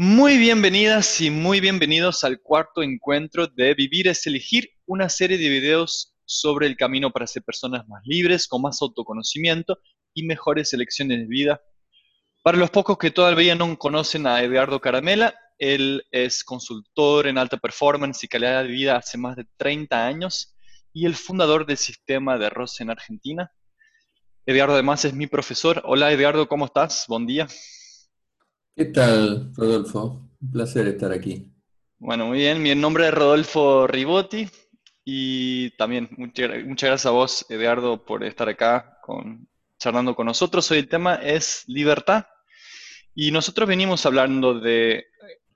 Muy bienvenidas y muy bienvenidos al cuarto encuentro de Vivir es elegir, una serie de videos sobre el camino para ser personas más libres, con más autoconocimiento y mejores elecciones de vida. Para los pocos que todavía no conocen a Eduardo Caramela, él es consultor en alta performance y calidad de vida hace más de 30 años y el fundador del sistema de arroz en Argentina. Eduardo además es mi profesor. Hola Eduardo, ¿cómo estás? Buen día. ¿Qué tal, Rodolfo? Un placer estar aquí. Bueno, muy bien. Mi nombre es Rodolfo Ribotti y también muchas, gracias a vos, Eduardo, por estar acá con, charlando con nosotros. Hoy el tema es libertad y nosotros venimos hablando de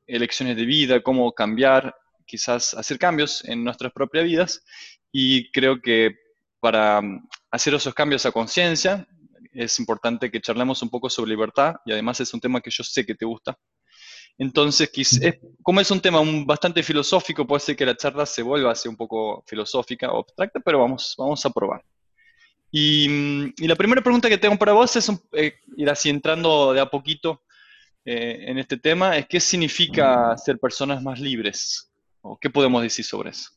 elecciones de vida, cómo cambiar, quizás hacer cambios en nuestras propias vidas y creo que para hacer esos cambios a conciencia es importante que charlemos un poco sobre libertad y además es un tema que yo sé que te gusta. Entonces, como es un tema bastante filosófico, puede ser que la charla se vuelva así un poco filosófica o abstracta, pero vamos, vamos a probar. Y, la primera pregunta que tengo para vos es eh, ir así entrando de a poquito eh, en este tema, es qué significa ser personas más libres, o qué podemos decir sobre eso.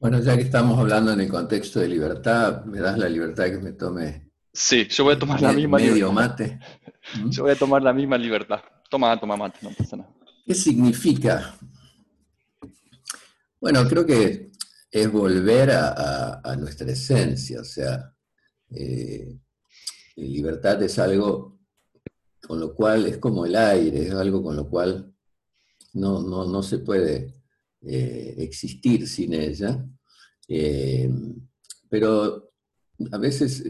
Bueno, ya que estamos hablando en el contexto de libertad, ¿me das la libertad que me tome? Sí, yo voy a tomar la misma medio mate. Yo voy a tomar la misma libertad. Toma, toma mate, no pasa nada. ¿Qué significa? Bueno, creo que es volver a, nuestra esencia, o sea, eh, libertad es algo con lo cual es como el aire, es algo con lo cual no, no se puede eh, existir sin ella. Eh, pero a veces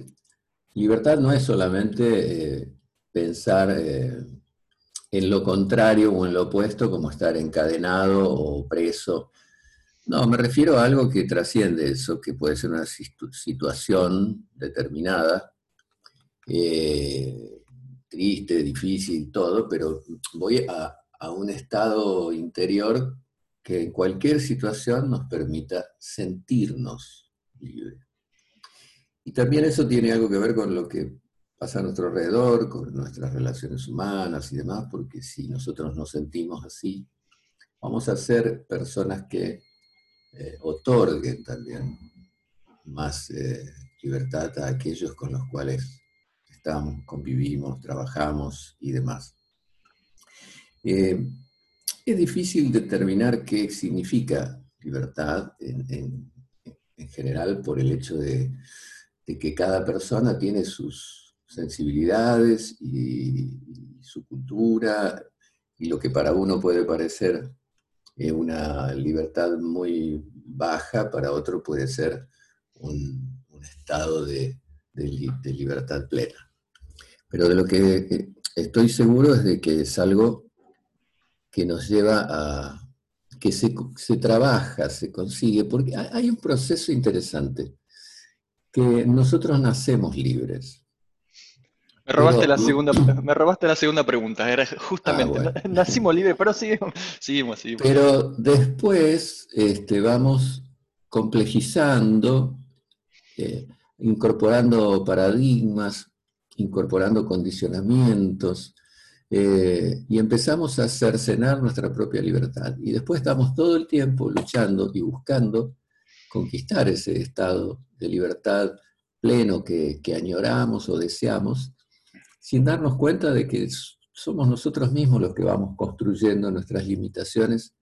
libertad no es solamente eh, pensar en lo contrario o en lo opuesto como estar encadenado o preso. No, me refiero a algo que trasciende eso, que puede ser una situación determinada, triste, difícil, todo, pero voy a, a un estado interior que en cualquier situación nos permita sentirnos libres. Y también eso tiene algo que ver con lo que pasa a nuestro alrededor, con nuestras relaciones humanas y demás, porque si nosotros nos sentimos así, vamos a ser personas que eh, otorguen también más eh, libertad a aquellos con los cuales estamos, convivimos, trabajamos y demás. Eh, es difícil determinar qué significa libertad en, general por el hecho de, que cada persona tiene sus sensibilidades y, su cultura y lo que para uno puede parecer una libertad muy baja, para otro puede ser un, estado de, de libertad plena. Pero de lo que eh, estoy seguro es de que es algo que nos lleva a que se, trabaja, se consigue, porque hay un proceso interesante, que nosotros nacemos libres. Me robaste, la, segunda, me robaste la segunda pregunta, era justamente, ah, nacimos libres, pero seguimos, seguimos, Pero después este, vamos complejizando, eh, incorporando paradigmas, incorporando condicionamientos, eh, y empezamos a cercenar nuestra propia libertad. Y después estamos todo el tiempo luchando y buscando conquistar ese estado de libertad pleno que, añoramos o deseamos, sin darnos cuenta de que somos nosotros mismos los que vamos construyendo nuestras limitaciones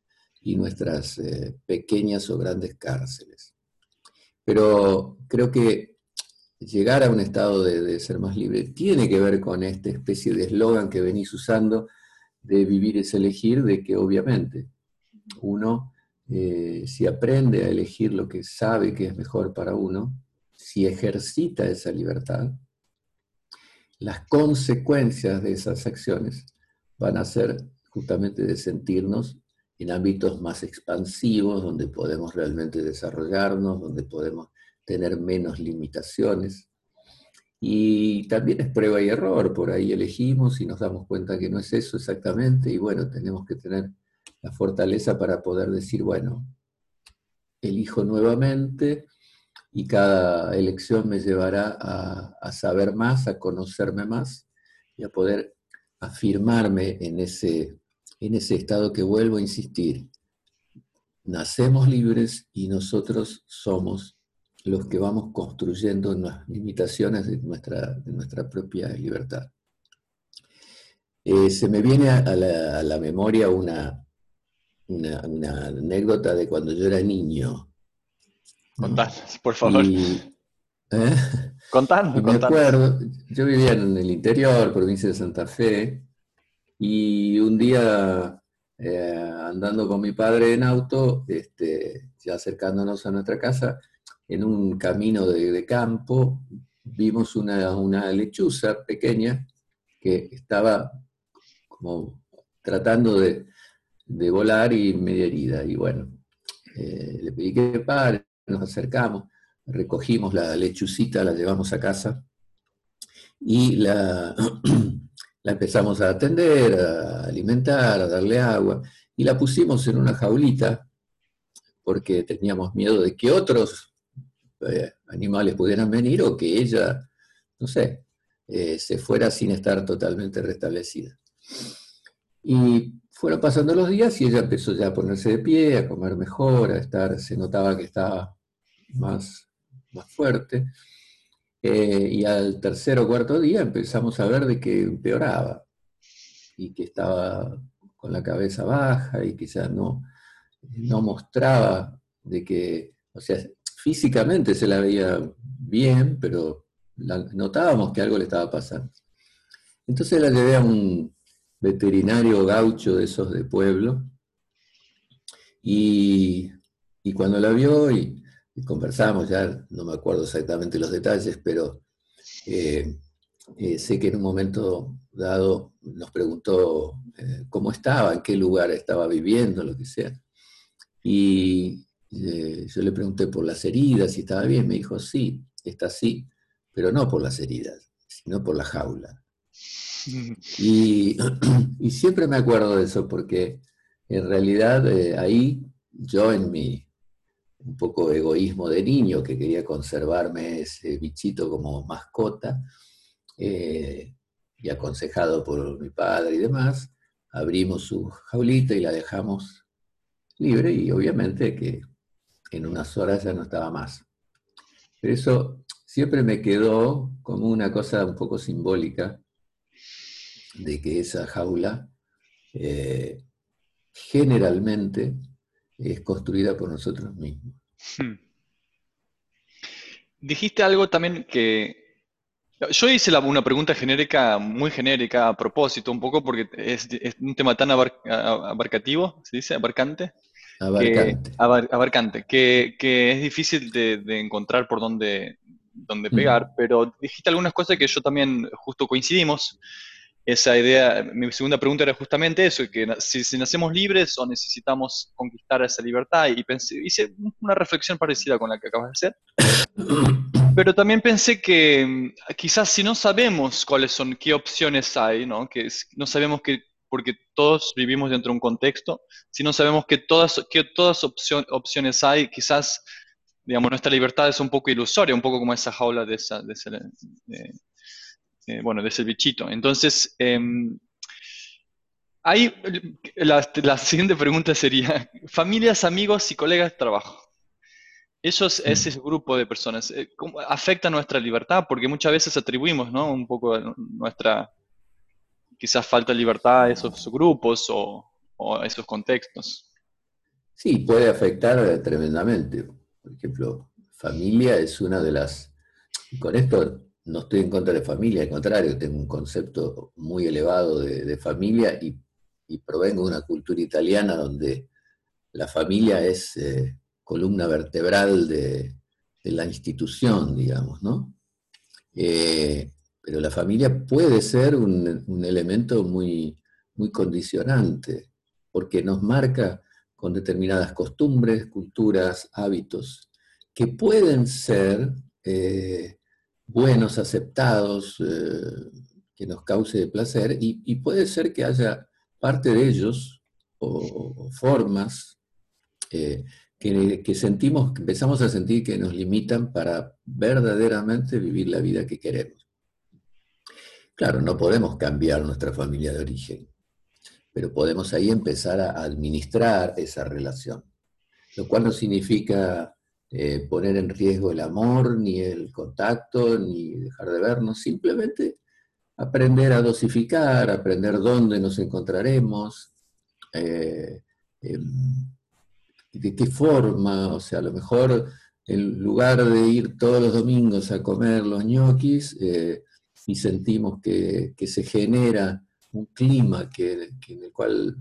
y nuestras eh, pequeñas o grandes cárceles. Pero creo que llegar a un estado de, ser más libre tiene que ver con esta especie de eslogan que venís usando de vivir es elegir, de que obviamente uno, eh, si aprende a elegir lo que sabe que es mejor para uno, si ejercita esa libertad, las consecuencias de esas acciones van a ser justamente de sentirnos en ámbitos más expansivos, donde podemos realmente desarrollarnos, donde podemos tener menos limitaciones. Y también es prueba y error, por ahí elegimos y nos damos cuenta que no es eso exactamente, y bueno, tenemos que tener la fortaleza para poder decir, bueno, elijo nuevamente y cada elección me llevará a, saber más, a conocerme más y a poder afirmarme en ese, en ese estado que vuelvo a insistir. Nacemos libres y nosotros somos los que vamos construyendo las limitaciones de nuestra, de nuestra propia libertad. Eh, se me viene a la, memoria una, una, anécdota de cuando yo era niño. Contanos, por favor. Y, ¿eh? me acuerdo, yo vivía en el interior, provincia de Santa Fe, y un día eh, andando con mi padre en auto, este, ya acercándonos a nuestra casa, en un camino de, campo, vimos una, lechuza pequeña que estaba como tratando de, volar y media herida. Y bueno, eh, le pedí que pare, nos acercamos, recogimos la lechucita, la llevamos a casa y la empezamos a atender, a alimentar, a darle agua y la pusimos en una jaulita porque teníamos miedo de que otros eh, animales pudieran venir o que ella, no sé, eh, se fuera sin estar totalmente restablecida. Y fueron pasando los días y ella empezó ya a ponerse de pie, a comer mejor, a estar, se notaba que estaba más, más fuerte. Eh, y al tercer o cuarto día empezamos a ver de que empeoraba y que estaba con la cabeza baja y quizás no, no mostraba de que, o sea, físicamente se la veía bien, pero notábamos que algo le estaba pasando. Entonces la llevé a un, veterinario gaucho de esos de pueblo, y, cuando la vio y, conversamos, ya no me acuerdo exactamente los detalles, pero eh, eh, sé que en un momento dado nos preguntó eh, cómo estaba, en qué lugar estaba viviendo, lo que sea. Y yo le pregunté por las heridas, si estaba bien, me dijo, sí, está así, pero no por las heridas, sino por la jaula. Y, siempre me acuerdo de eso porque en realidad eh, ahí yo en mi un poco egoísmo de niño que quería conservarme ese bichito como mascota eh, y aconsejado por mi padre y demás, abrimos su jaulita y la dejamos libre y obviamente que en unas horas ya no estaba más. Pero eso siempre me quedó como una cosa un poco simbólica de que esa jaula eh, generalmente es construida por nosotros mismos. Hmm. Dijiste algo también que... Yo hice una pregunta genérica, muy genérica a propósito, un poco porque es, un tema tan abarcativo, ¿se dice? Abarcante. Abarcante. Que, abarcante, que, es difícil de, encontrar por dónde, dónde pegar, pero dijiste algunas cosas que yo también justo coincidimos esa idea, mi segunda pregunta era justamente eso, que si, nacemos libres o necesitamos conquistar esa libertad, y pensé, hice una reflexión parecida con la que acabas de hacer, pero también pensé que mm, quizás si no sabemos cuáles son, qué opciones hay, ¿no? que no sabemos que, porque todos vivimos dentro de un contexto, si no sabemos que todas, que todas opciones hay, quizás digamos, nuestra libertad es un poco ilusoria, un poco como esa jaula de, esa, de, eh, bueno, de ese bichito. Entonces, em, la, siguiente pregunta sería, familias, amigos y colegas de trabajo. Esos, mm. ese grupo de personas, eh, ¿cómo afecta nuestra libertad? Porque muchas veces atribuimos, ¿no? Un poco nuestra, quizás falta libertad a esos grupos o, a esos contextos. Sí, puede afectar tremendamente. Por ejemplo, familia es una de las... Con esto no estoy en contra de familia, al contrario, tengo un concepto muy elevado de, familia y, provengo de una cultura italiana donde la familia es eh, columna vertebral de, la institución, digamos, ¿no? Eh, pero la familia puede ser un, elemento muy, muy condicionante, porque nos marca con determinadas costumbres, culturas, hábitos, que pueden ser eh, buenos, aceptados, eh, que nos cause placer, y, puede ser que haya parte de ellos o, formas eh, que, sentimos, que empezamos a sentir que nos limitan para verdaderamente vivir la vida que queremos. Claro, no podemos cambiar nuestra familia de origen, pero podemos ahí empezar a administrar esa relación, lo cual no significa eh, poner en riesgo el amor, ni el contacto, ni dejar de vernos, simplemente aprender a dosificar, aprender dónde nos encontraremos, eh, em, de qué forma, o sea, a lo mejor en lugar de ir todos los domingos a comer los ñoquis eh, y sentimos que, se genera un clima que, en el cual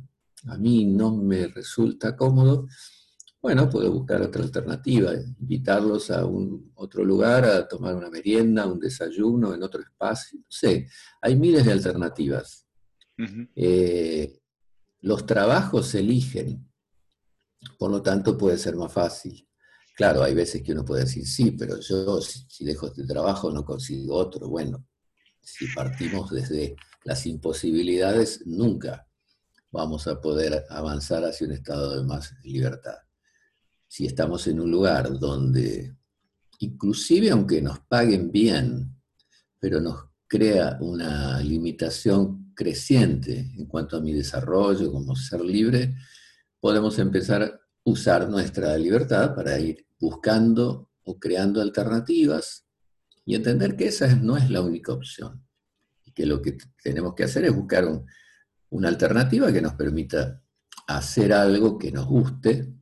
a mí no me resulta cómodo, bueno, puedo buscar otra alternativa, invitarlos a un otro lugar a tomar una merienda, un desayuno en otro espacio, no sé, hay miles de alternativas. Eh, los trabajos se eligen, por lo tanto puede ser más fácil. Claro, hay veces que uno puede decir, sí, pero yo si, dejo este trabajo no consigo otro. Bueno, si partimos desde las imposibilidades, nunca vamos a poder avanzar hacia un estado de más libertad. Si estamos en un lugar donde, inclusive aunque nos paguen bien, pero nos crea una limitación creciente en cuanto a mi desarrollo como ser libre, podemos empezar a usar nuestra libertad para ir buscando o creando alternativas y entender que esa no es la única opción. Y que lo que tenemos que hacer es buscar una alternativa que nos permita hacer algo que nos guste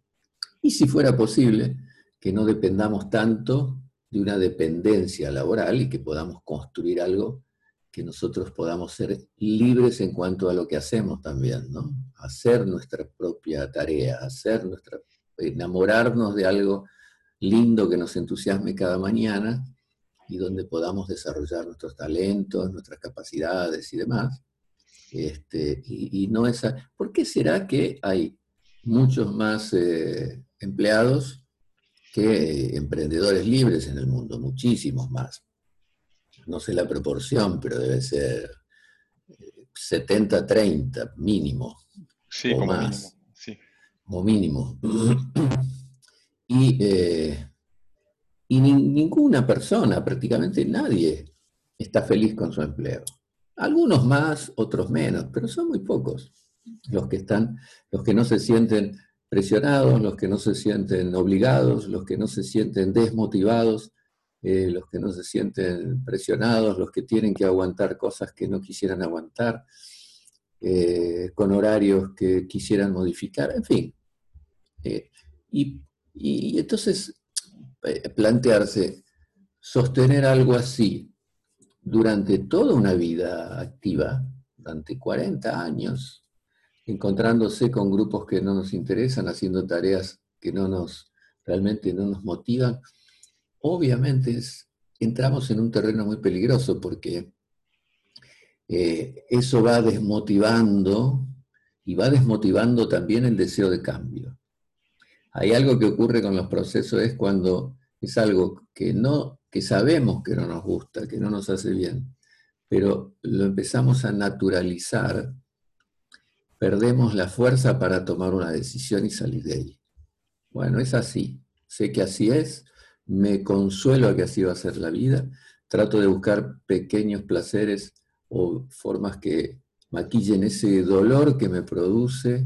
y si fuera posible, que no dependamos tanto de una dependencia laboral y que podamos construir algo que nosotros podamos ser libres en cuanto a lo que hacemos también, ¿no? Hacer nuestra propia tarea, hacer nuestra, enamorarnos de algo lindo que nos entusiasme cada mañana y donde podamos desarrollar nuestros talentos, nuestras capacidades y demás. Este, y, no esa, ¿Por qué será que hay muchos más eh, empleados que emprendedores libres en el mundo? Muchísimos más no sé la proporción, pero debe ser 70-30 eh, mínimo. Sí, o como más. Mínimo. Sí. Como mínimo. Y, eh, y ninguna persona, prácticamente nadie, está feliz con su empleo. Algunos más, otros menos, pero son muy pocos los que están, los que no se sienten presionados, los que no se sienten obligados, los que no se sienten desmotivados eh, los que no se sienten presionados, los que tienen que aguantar cosas que no quisieran aguantar, eh, con horarios que quisieran modificar, en fin. Eh, y, entonces plantearse, sostener algo así durante toda una vida activa, durante 40 años, encontrándose con grupos que no nos interesan, haciendo tareas que no nos realmente no nos motivan, obviamente entramos en un terreno muy peligroso porque eh, eso va desmotivando y va desmotivando también el deseo de cambio. Hay algo que ocurre con los procesos es cuando es algo que no que sabemos que no nos gusta, que no nos hace bien, pero lo empezamos a naturalizar, perdemos la fuerza para tomar una decisión y salir de ahí. Bueno, es así. Sé que así es, me consuelo a que así va a ser la vida, trato de buscar pequeños placeres o formas que maquillen ese dolor que me produce,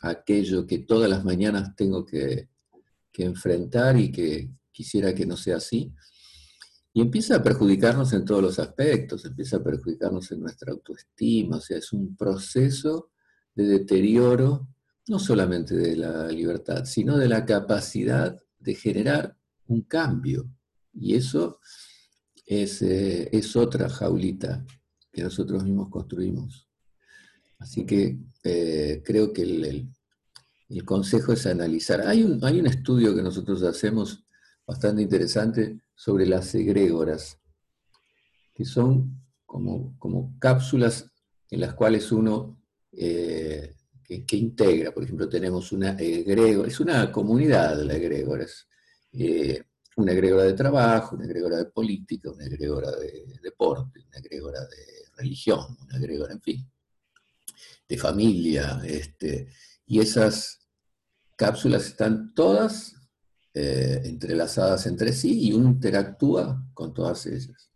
aquello que todas las mañanas tengo que, enfrentar y que quisiera que no sea así. Y empieza a perjudicarnos en todos los aspectos, empieza a perjudicarnos en nuestra autoestima, o sea, es un proceso de deterioro, no solamente de la libertad, sino de la capacidad de generar un cambio. Y eso es, eh, es otra jaulita que nosotros mismos construimos. Así que eh, creo que el, el, consejo es analizar. Hay un, hay un estudio que nosotros hacemos bastante interesante sobre las egrégoras, que son como, como cápsulas en las cuales uno eh, que, integra. Por ejemplo, tenemos una egregora, es una comunidad de las egrégoras. Eh, una egregora de trabajo, una egregora de política, una egregora de deporte, una egregora de religión, una egregora, en fin, de familia. Este, y esas cápsulas están todas eh, entrelazadas entre sí y uno interactúa con todas ellas.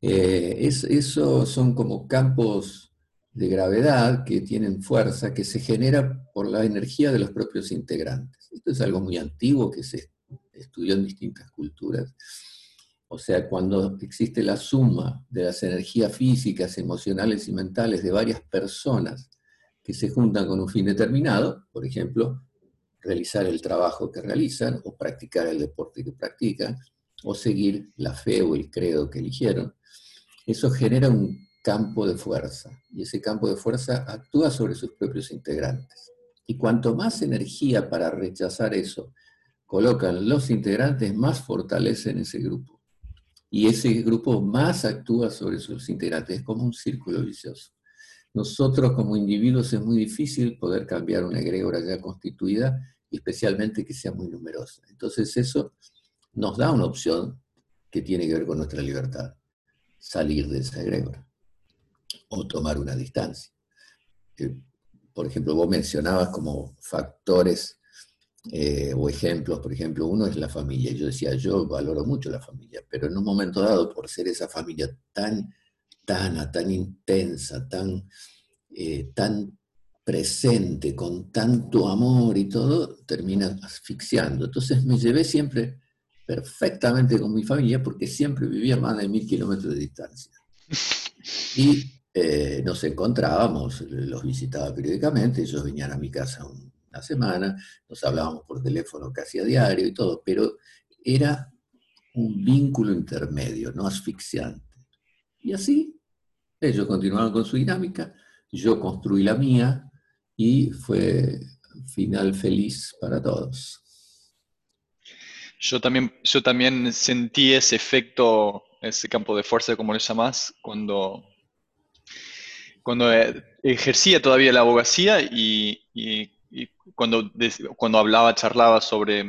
Eh, es, eso son como campos de gravedad que tienen fuerza, que se genera por la energía de los propios integrantes. Esto es algo muy antiguo que se estudió en distintas culturas. O sea, cuando existe la suma de las energías físicas, emocionales y mentales de varias personas que se juntan con un fin determinado, por ejemplo, realizar el trabajo que realizan o practicar el deporte que practican, o seguir la fe o el credo que eligieron, eso genera un campo de fuerza y ese campo de fuerza actúa sobre sus propios integrantes. Y cuanto más energía para rechazar eso colocan los integrantes, más fortalecen ese grupo. Y ese grupo más actúa sobre sus integrantes, es como un círculo vicioso. Nosotros como individuos es muy difícil poder cambiar una egregora ya constituida, especialmente que sea muy numerosa. Entonces eso nos da una opción que tiene que ver con nuestra libertad, salir de esa egregora o tomar una distancia. Eh, por ejemplo, vos mencionabas como factores eh, o ejemplos, por ejemplo, uno es la familia. Yo decía, yo valoro mucho la familia, pero en un momento dado, por ser esa familia tan, tan, tan intensa, tan, eh, tan presente, con tanto amor y todo, termina asfixiando. Entonces me llevé siempre perfectamente con mi familia porque siempre vivía más de mil kilómetros de distancia. Y eh, nos encontrábamos, los visitaba periódicamente, ellos venían a mi casa una semana, nos hablábamos por teléfono casi a diario y todo, pero era un vínculo intermedio, no asfixiante. Y así, ellos continuaron con su dinámica, yo construí la mía y fue final feliz para todos. Yo también, yo también sentí ese efecto, ese campo de fuerza, como le llamás, cuando, cuando eh, ejercía todavía la abogacía y, cuando, cuando hablaba, charlaba sobre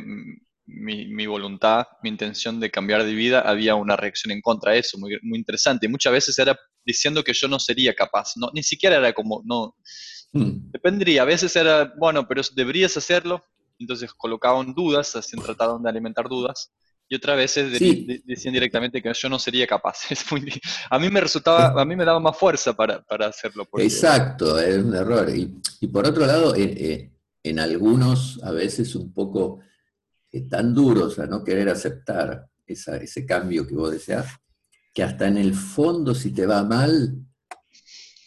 mi, voluntad, mi intención de cambiar de vida, había una reacción en contra de eso, muy, muy interesante. muchas veces era diciendo que yo no sería capaz, no, ni siquiera era como, no, mm. dependería, a veces era, bueno, pero deberías hacerlo, entonces colocaban dudas, así trataban de alimentar dudas, y otras veces decían directamente que yo no sería capaz. a mí me resultaba, a mí me daba más fuerza para, hacerlo. Exacto, es un error. Y, por otro lado, en, algunos a veces un poco eh, tan duros a no querer aceptar ese cambio que vos deseas, que hasta en el fondo si te va mal,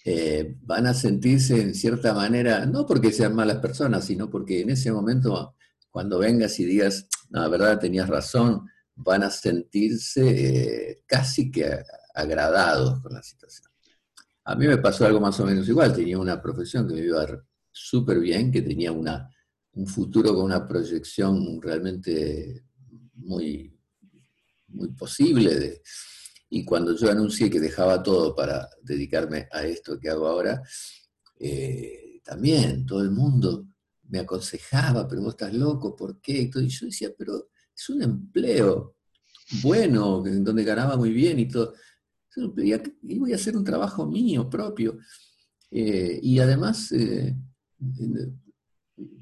eh, van a sentirse en cierta manera, no porque sean malas personas, sino porque en ese momento, cuando vengas y digas, la verdad tenías razón, van a sentirse eh, casi que agradados con la situación. A mí me pasó algo más o menos igual, tenía una profesión que me iba súper bien, que tenía una, un futuro con una proyección realmente muy, muy posible y cuando yo anuncié que dejaba todo para dedicarme a esto que hago ahora, eh, también todo el mundo me aconsejaba, pero vos estás loco, ¿por qué? Y yo decía, pero es un empleo bueno, donde ganaba muy bien y todo. Y voy a hacer un trabajo mío propio. Eh, y además, eh,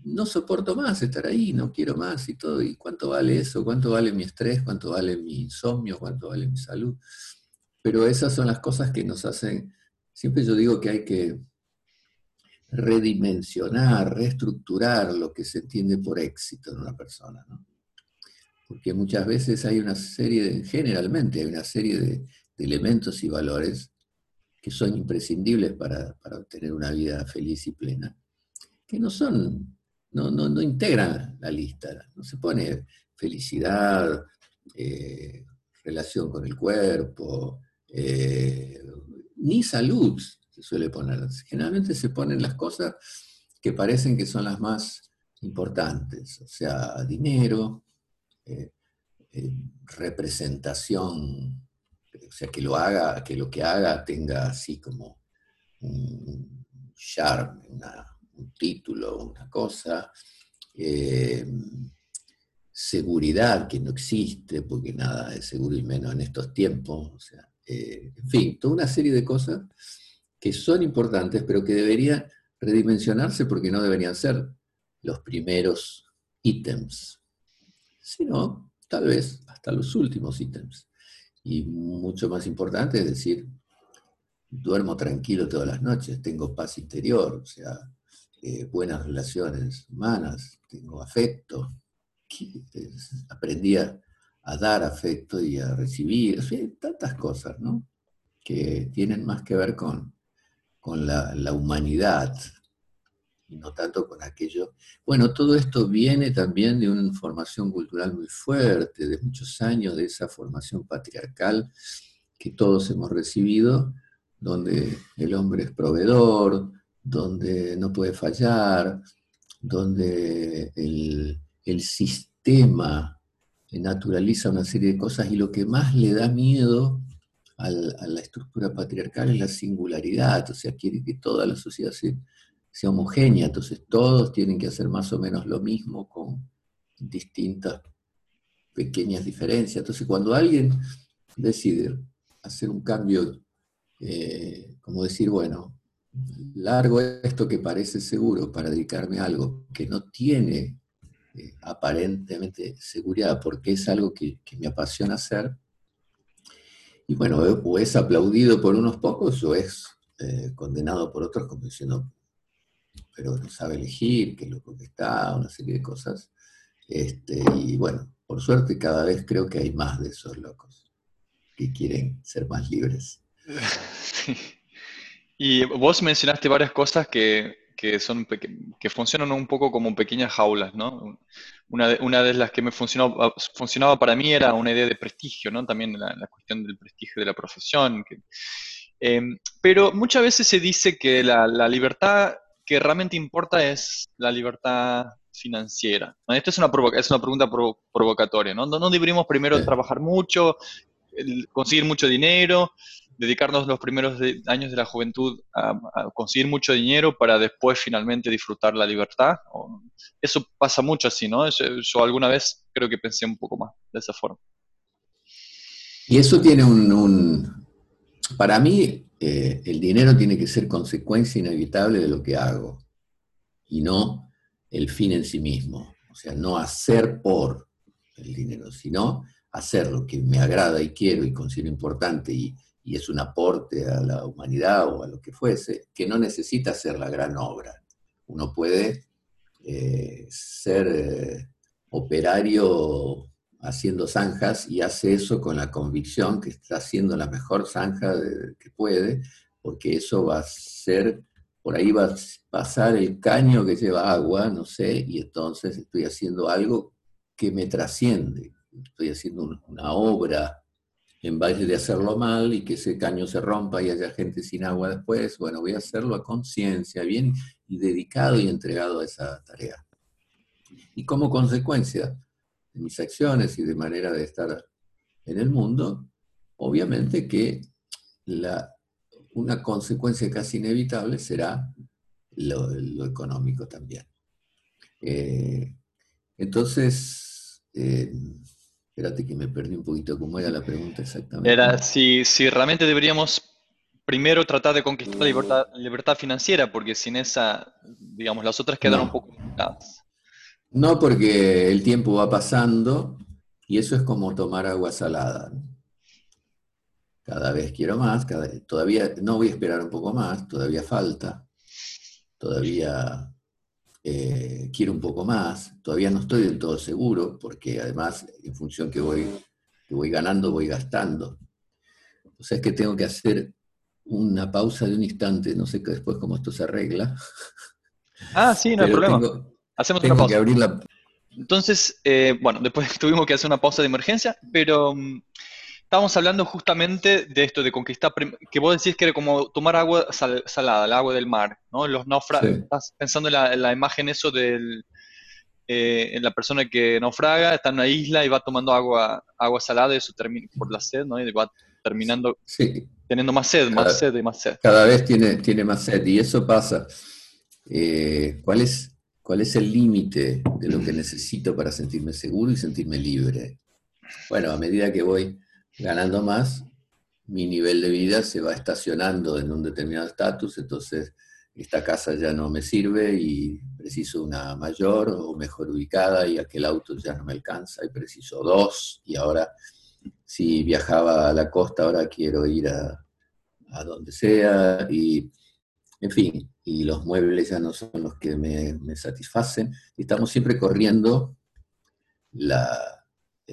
no soporto más estar ahí, no quiero más y todo. ¿Y cuánto vale eso? ¿Cuánto vale mi estrés? ¿Cuánto vale mi insomnio? ¿Cuánto vale mi salud? Pero esas son las cosas que nos hacen, siempre yo digo que hay que redimensionar, reestructurar lo que se entiende por éxito en una persona, ¿no? Porque muchas veces hay una serie, de, generalmente hay una serie de, elementos y valores que son imprescindibles para, para obtener una vida feliz y plena que no son, no, no, no integran la lista, no se pone felicidad, eh, relación con el cuerpo, eh, ni salud se suele poner. Generalmente se ponen las cosas que parecen que son las más importantes, o sea, dinero, eh, representación, o sea, que lo haga, que lo que haga tenga así como un charme, una, un título, una cosa, eh, seguridad que no existe, porque nada es seguro y menos en estos tiempos, o sea, eh, en fin, toda una serie de cosas que son importantes, pero que deberían redimensionarse porque no deberían ser los primeros ítems, sino tal vez hasta los últimos ítems. Y mucho más importante es decir, duermo tranquilo todas las noches, tengo paz interior, o sea, eh, buenas relaciones humanas, tengo afecto, aprendí a, dar afecto y a recibir, tantas cosas, ¿no? Que tienen más que ver con, con la humanidad, y no tanto con aquello. Bueno, todo esto viene también de una formación cultural muy fuerte, de muchos años de esa formación patriarcal que todos hemos recibido, donde el hombre es proveedor, donde no puede fallar, donde el, sistema naturaliza una serie de cosas y lo que más le da miedo a la estructura patriarcal es la singularidad, o sea, quiere que toda la sociedad sea, homogénea, entonces todos tienen que hacer más o menos lo mismo con distintas pequeñas diferencias. Entonces, cuando alguien decide hacer un cambio, eh, como decir, bueno, largo esto que parece seguro para dedicarme a algo que no tiene eh, aparentemente seguridad porque es algo que, me apasiona hacer, y bueno, o es aplaudido por unos pocos o es eh, condenado por otros como diciendo, pero no sabe elegir, qué loco que está, una serie de cosas. Este, y bueno, por suerte cada vez creo que hay más de esos locos que quieren ser más libres. Y vos mencionaste varias cosas que, son, que funcionan un poco como pequeñas jaulas, ¿no? Una de, una de las que me funcionó, funcionaba para mí era una idea de prestigio, ¿no? También la, cuestión del prestigio de la profesión. Em, pero muchas veces se dice que la, libertad que realmente importa es la libertad financiera. Esta es una, es una pregunta provocatoria, ¿no? No, deberíamos primero trabajar mucho, conseguir mucho dinero, dedicarnos los primeros años de la juventud a, conseguir mucho dinero para después finalmente disfrutar la libertad. Eso pasa mucho así, ¿no? Yo, alguna vez creo que pensé un poco más de esa forma. Y eso tiene un... para mí, eh, el dinero tiene que ser consecuencia inevitable de lo que hago y no el fin en sí mismo. O sea, no hacer por el dinero, sino hacer lo que me agrada y quiero y considero importante y, y es un aporte a la humanidad o a lo que fuese, que no necesita ser la gran obra. Uno puede eh, ser eh, operario haciendo zanjas y hace eso con la convicción que está haciendo la mejor zanja que puede, porque eso va a ser, por ahí va a pasar el caño que lleva agua, no sé, y entonces estoy haciendo algo que me trasciende, estoy haciendo una obra en vez de hacerlo mal y que ese caño se rompa y haya gente sin agua después, bueno, voy a hacerlo a conciencia, bien y dedicado y entregado a esa tarea. Y como consecuencia de mis acciones y de manera de estar en el mundo, obviamente que la, una consecuencia casi inevitable será lo, económico también. Eh, entonces, eh, Espérate que me perdí un poquito cómo era la pregunta exactamente. Era si, si realmente deberíamos primero tratar de conquistar la libertad, libertad financiera, porque sin esa, digamos, las otras quedan un poco limitadas. No, porque el tiempo va pasando y eso es como tomar agua salada. Cada vez quiero más, cada, todavía no voy a esperar un poco más, todavía falta, todavía eh, quiero un poco más, todavía no estoy del todo seguro, porque además en función que voy, que voy ganando, voy gastando. O sea, es que tengo que hacer una pausa de un instante, no sé después cómo esto se arregla. Ah, sí, no hay problema. Hacemos una pausa. Entonces, eh, bueno, después tuvimos que hacer una pausa de emergencia, pero mm, estábamos hablando justamente de esto, de conquistar, que vos decís que era como tomar agua salada, el agua del mar, ¿no? Los naufragos, estás pensando en la, imagen eso de eh, la persona que naufraga, está en una isla y va tomando agua, agua salada y eso termina por la sed, ¿no? Y va terminando teniendo más sed, más sed y más sed. Cada vez tiene, tiene más sed y eso pasa. Eh, ¿cuál, es, ¿Cuál es el límite de lo que necesito para sentirme seguro y sentirme libre? Bueno, a medida que voy ganando más, mi nivel de vida se va estacionando en un determinado estatus, entonces esta casa ya no me sirve y preciso una mayor o mejor ubicada y aquel auto ya no me alcanza y preciso dos y ahora si viajaba a la costa, ahora quiero ir a, a donde sea, y en fin, y los muebles ya no son los que me, me satisfacen. Estamos siempre corriendo la,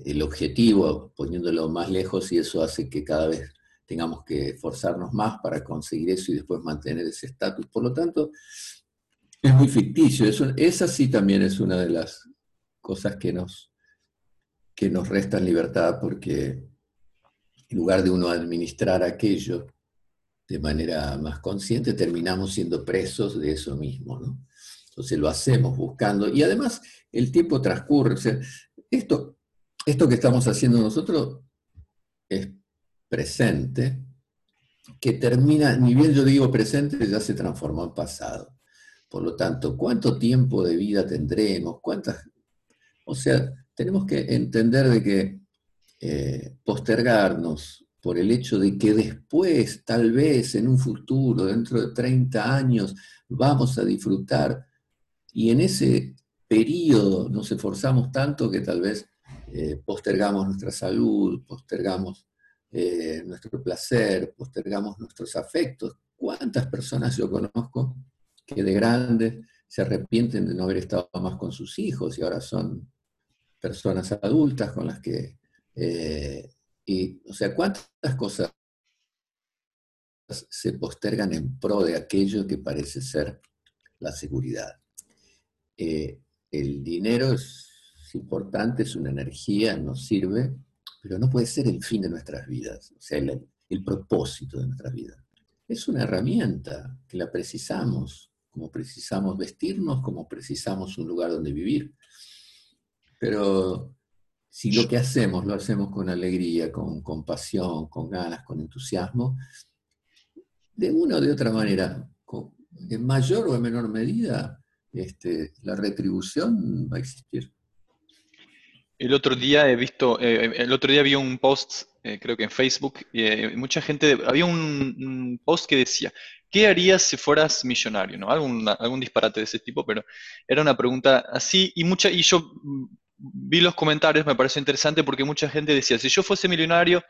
el objetivo, poniéndolo más lejos, y eso hace que cada vez tengamos que esforzarnos más para conseguir eso y después mantener ese estatus. Por lo tanto, es muy ficticio. Eso, esa sí también es una de las cosas que nos, que nos restan libertad, porque en lugar de uno administrar aquello de manera más consciente, terminamos siendo presos de eso mismo. ¿no? Entonces lo hacemos buscando. Y además el tiempo transcurre. esto, esto que estamos haciendo nosotros es presente, que termina, ni bien yo digo presente, ya se transformó en pasado. Por lo tanto, ¿cuánto tiempo de vida tendremos? ¿Cuántas? O sea, tenemos que entender de que eh, postergarnos por el hecho de que después, tal vez en un futuro, dentro de 30 años, vamos a disfrutar y en ese periodo nos esforzamos tanto que tal vez eh, postergamos nuestra salud, postergamos eh, nuestro placer, postergamos nuestros afectos. ¿Cuántas personas yo conozco que de grandes se arrepienten de no haber estado más con sus hijos y ahora son personas adultas con las que... Eh, y, o sea, ¿cuántas cosas se postergan en pro de aquello que parece ser la seguridad? El dinero es importante, es una energía, nos sirve, pero no puede ser el fin de nuestras vidas, o sea, el, propósito de nuestras vidas. Es una herramienta que la precisamos, como precisamos vestirnos, como precisamos un lugar donde vivir. Pero si lo que hacemos lo hacemos con alegría, con compasión, con ganas, con entusiasmo, de una o de otra manera, en mayor o en menor medida, este, la retribución va a existir. El otro día he visto, eh, el otro día vi un post, eh, creo que en Facebook, eh, mucha gente, había un, post que decía, ¿qué harías si fueras millonario? ¿no? Algún, algún disparate de ese tipo, pero era una pregunta así, y mucha, y yo vi los comentarios, me pareció interesante porque mucha gente decía, si yo fuese millonario,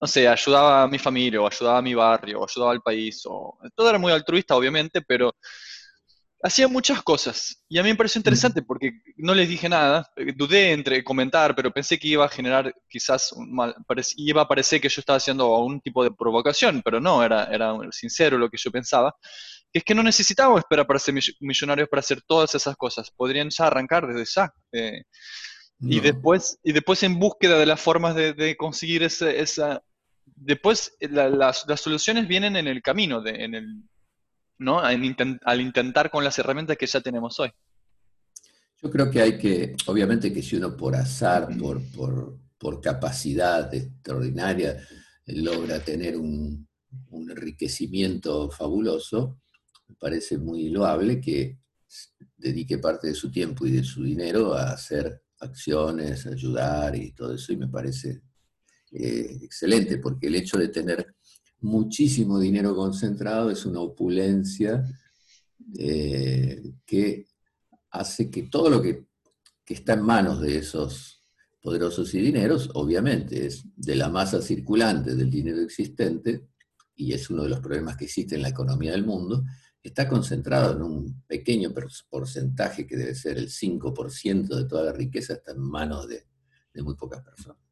no sé, ayudaba a mi familia, o ayudaba a mi barrio, o ayudaba al país, o todo era muy altruista, obviamente, pero hacía muchas cosas. Y a mí me pareció interesante porque no les dije nada, eh, dudé entre comentar, pero pensé que iba a generar quizás un mal, iba a parecer que yo estaba haciendo un tipo de provocación, pero no, era, era sincero lo que yo pensaba, que es que no necesitábamos esperar para ser millonarios para hacer todas esas cosas, podrían ya arrancar desde ya. Eh, y, después, y después en búsqueda de las formas de, conseguir esa... Después las, las, soluciones vienen en el camino, de, en el, ¿no? Al, intentar con las herramientas que ya tenemos hoy. Yo creo que hay que, obviamente que si uno por azar, por, por, capacidad extraordinaria, logra tener un, enriquecimiento fabuloso, me parece muy loable que dedique parte de su tiempo y de su dinero a hacer acciones, ayudar y todo eso, y me parece eh, excelente, porque el hecho de tener muchísimo dinero concentrado, es una opulencia eh, que hace que todo lo que, está en manos de esos poderosos y dineros, obviamente, es de la masa circulante del dinero existente, y es uno de los problemas que existe en la economía del mundo, está concentrado en un pequeño porcentaje que debe ser el 5% de toda la riqueza, está en manos de, muy pocas personas.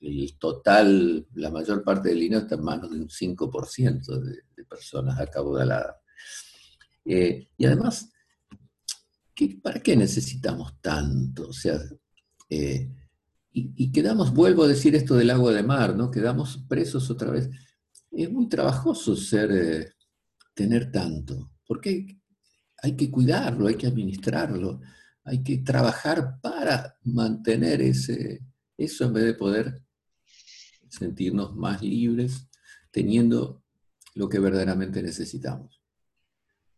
El total, la mayor parte del dinero está en manos de un 5% de, de, personas acaudaladas. Eh, y además, ¿para qué necesitamos tanto? O sea, eh, y, quedamos, vuelvo a decir esto del agua de mar, ¿no? Quedamos presos otra vez. Es muy trabajoso ser, eh, tener tanto, porque hay que cuidarlo, hay que administrarlo, hay que trabajar para mantener ese, eso en vez de poder sentirnos más libres teniendo lo que verdaderamente necesitamos.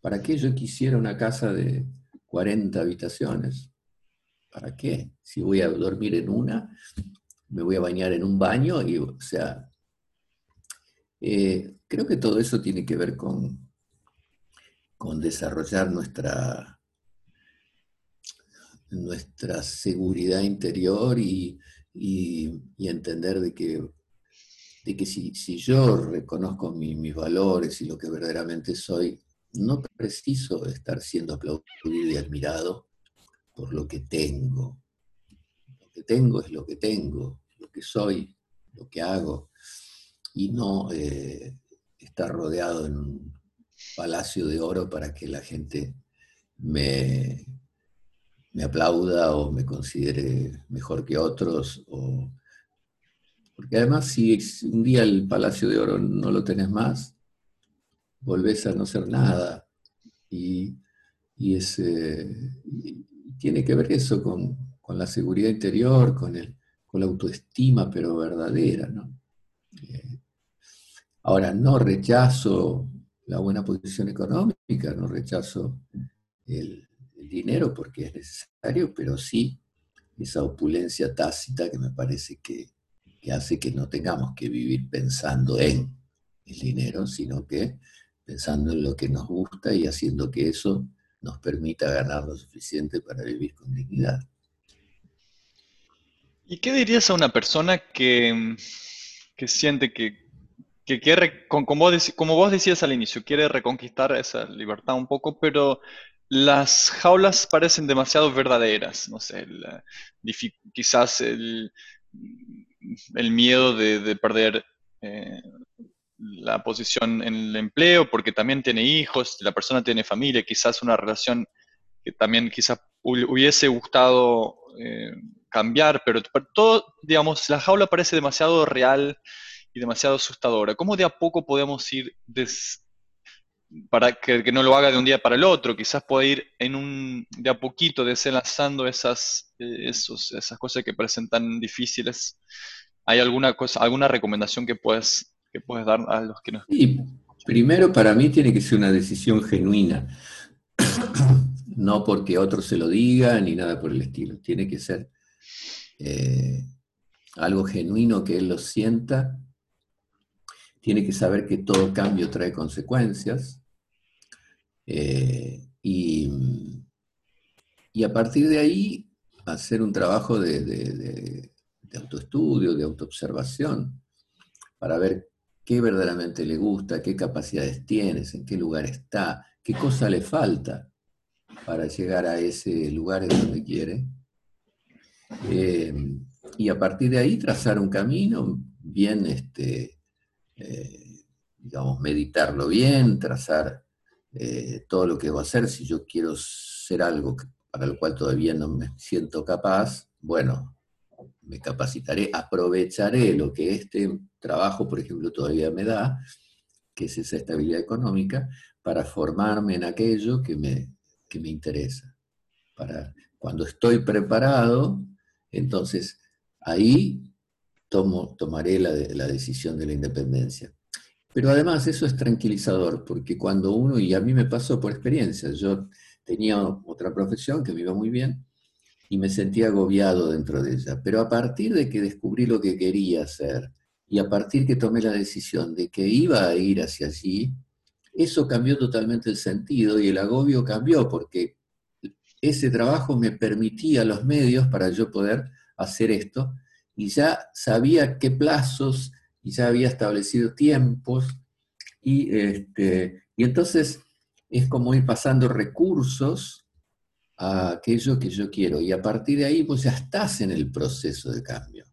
¿Para qué yo quisiera una casa de 40 habitaciones? ¿Para qué? Si voy a dormir en una, me voy a bañar en un baño y, o sea, eh, creo que todo eso tiene que ver con, con desarrollar nuestra, nuestra seguridad interior y, y, entender de que, de que si, yo reconozco mis valores y lo que verdaderamente soy, no preciso estar siendo aplaudido y admirado por lo que tengo. Lo que tengo es lo que tengo, lo que soy, lo que hago, y no eh, estar rodeado en un palacio de oro para que la gente me, me aplauda o me considere mejor que otros. Porque además si un día el Palacio de Oro no lo tenés más, volvés a no ser nada. Y, tiene que ver eso con, la seguridad interior, con, el, con la autoestima, pero verdadera. Eh, ahora, no rechazo la buena posición económica, no rechazo el, dinero porque es necesario, pero sí esa opulencia tácita que me parece que, hace que no tengamos que vivir pensando en el dinero, sino que pensando en lo que nos gusta y haciendo que eso nos permita ganar lo suficiente para vivir con dignidad. ¿Y qué dirías a una persona que, que siente que, que quiere, como vos decías al inicio, quiere reconquistar esa libertad un poco, pero las jaulas parecen demasiado verdaderas, no sé, quizás el, miedo de, perder eh, la posición en el empleo porque también tiene hijos, la persona tiene familia, quizás una relación que también quizás hubiese gustado eh, cambiar, pero todo, digamos, la jaula parece demasiado real y demasiado asustadora. ¿Cómo de a poco podemos ir para que, no lo haga de un día para el otro, quizás pueda ir en un, de a poquito desenlazando esas, eh, esas cosas que parecen tan difíciles. ¿Hay alguna cosa, alguna recomendación que puedes, que puedes dar a los que nos... Sí, primero para mí tiene que ser una decisión genuina, no porque otro se lo diga ni nada por el estilo, tiene que ser eh, algo genuino que él lo sienta, tiene que saber que todo cambio trae consecuencias, eh, y, a partir de ahí hacer un trabajo de, autoestudio, de autoobservación, para ver qué verdaderamente le gusta, qué capacidades tienes, en qué lugar está, qué cosa le falta para llegar a ese lugar en donde quiere. Eh, y a partir de ahí trazar un camino bien, este, eh, digamos, meditarlo bien, trazar eh, todo lo que a hacer, si yo quiero ser algo para lo cual todavía no me siento capaz, bueno, me capacitaré, aprovecharé lo que este trabajo, por ejemplo, todavía me da, que es esa estabilidad económica, para formarme en aquello que me, me interesa. Para, cuando estoy preparado, entonces ahí tomo, tomaré la, la decisión de la independencia. Pero además eso es tranquilizador, porque cuando uno, y a mí me pasó por experiencia, yo tenía otra profesión que me iba muy bien y me sentía agobiado dentro de ella, pero a partir de que descubrí lo que quería hacer y a partir que tomé la decisión de que iba a ir hacia allí, eso cambió totalmente el sentido y el agobio cambió porque ese trabajo me permitía los medios para yo poder hacer esto y ya sabía qué plazos y ya había establecido tiempos, y, este, y entonces es como ir pasando recursos a aquello que yo quiero, y a partir de ahí pues ya estás en el proceso de cambio.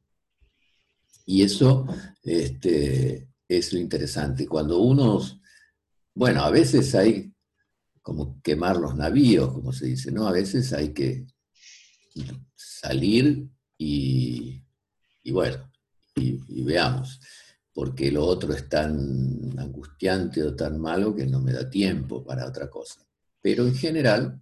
Y eso este, es lo interesante. Cuando uno, bueno, a veces hay como quemar los navíos, como se dice, ¿no? A veces hay que salir y, y bueno, y, veamos, porque lo otro es tan angustiante o tan malo que no me da tiempo para otra cosa. Pero en general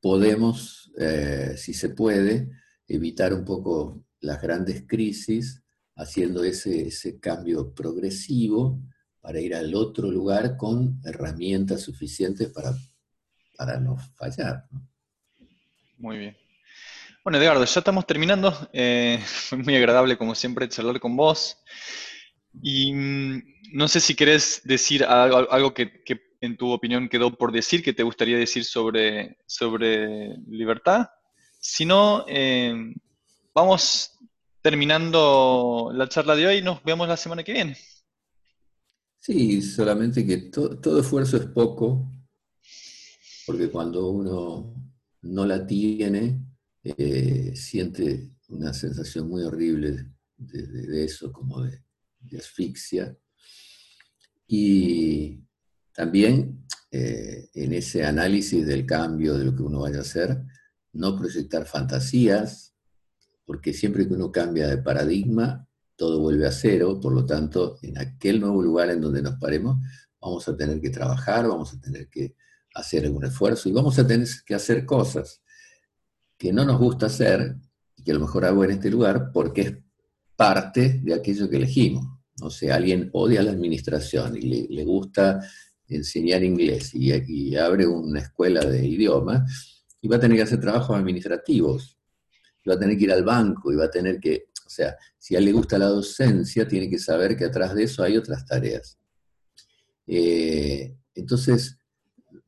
podemos, eh, si se puede, evitar un poco las grandes crisis haciendo ese, ese cambio progresivo para ir al otro lugar con herramientas suficientes para, para no fallar. Muy bien. Bueno, Edgardo, ya estamos terminando. Eh, fue muy agradable, como siempre, charlar con vos. Y mm, no sé si querés decir algo, que, en tu opinión quedó por decir, que te gustaría decir sobre, sobre libertad. Si no, eh, vamos terminando la charla de hoy, nos vemos la semana que viene. Sí, solamente que todo esfuerzo es poco, porque cuando uno no la tiene, eh, siente una sensación muy horrible de, eso, como de, asfixia. Y también eh, en ese análisis del cambio de lo que uno vaya a hacer, no proyectar fantasías, porque siempre que uno cambia de paradigma, todo vuelve a cero, por lo tanto, en aquel nuevo lugar en donde nos paremos, vamos a tener que trabajar, vamos a tener que hacer algún esfuerzo y vamos a tener que hacer cosas que no nos gusta hacer y que a lo mejor hago en este lugar porque es parte de aquello que elegimos. O sea, alguien odia la administración y le, gusta enseñar inglés y, y, abre una escuela de idiomas y va a tener que hacer trabajos administrativos, y va a tener que ir al banco y va a tener que, o sea, si a él le gusta la docencia, tiene que saber que atrás de eso hay otras tareas. Eh, entonces,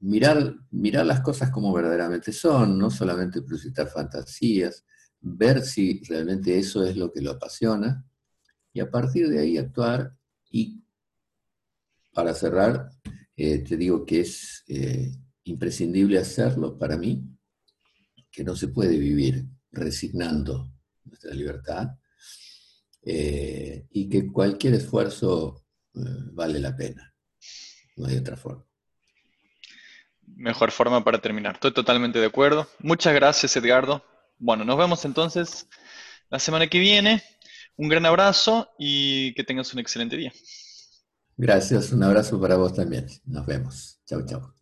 mirar, mirar las cosas como verdaderamente son, no solamente proyectar fantasías, ver si realmente eso es lo que lo apasiona y a partir de ahí actuar y para cerrar, eh, te digo que es eh, imprescindible hacerlo para mí, que no se puede vivir resignando nuestra libertad eh, y que cualquier esfuerzo vale la pena, no hay otra forma mejor forma para terminar. Estoy totalmente de acuerdo. Muchas gracias, Edgardo. Bueno, nos vemos entonces la semana que viene. Un gran abrazo y que tengas un excelente día. Gracias, un abrazo para vos también. Nos vemos. Chao, chao.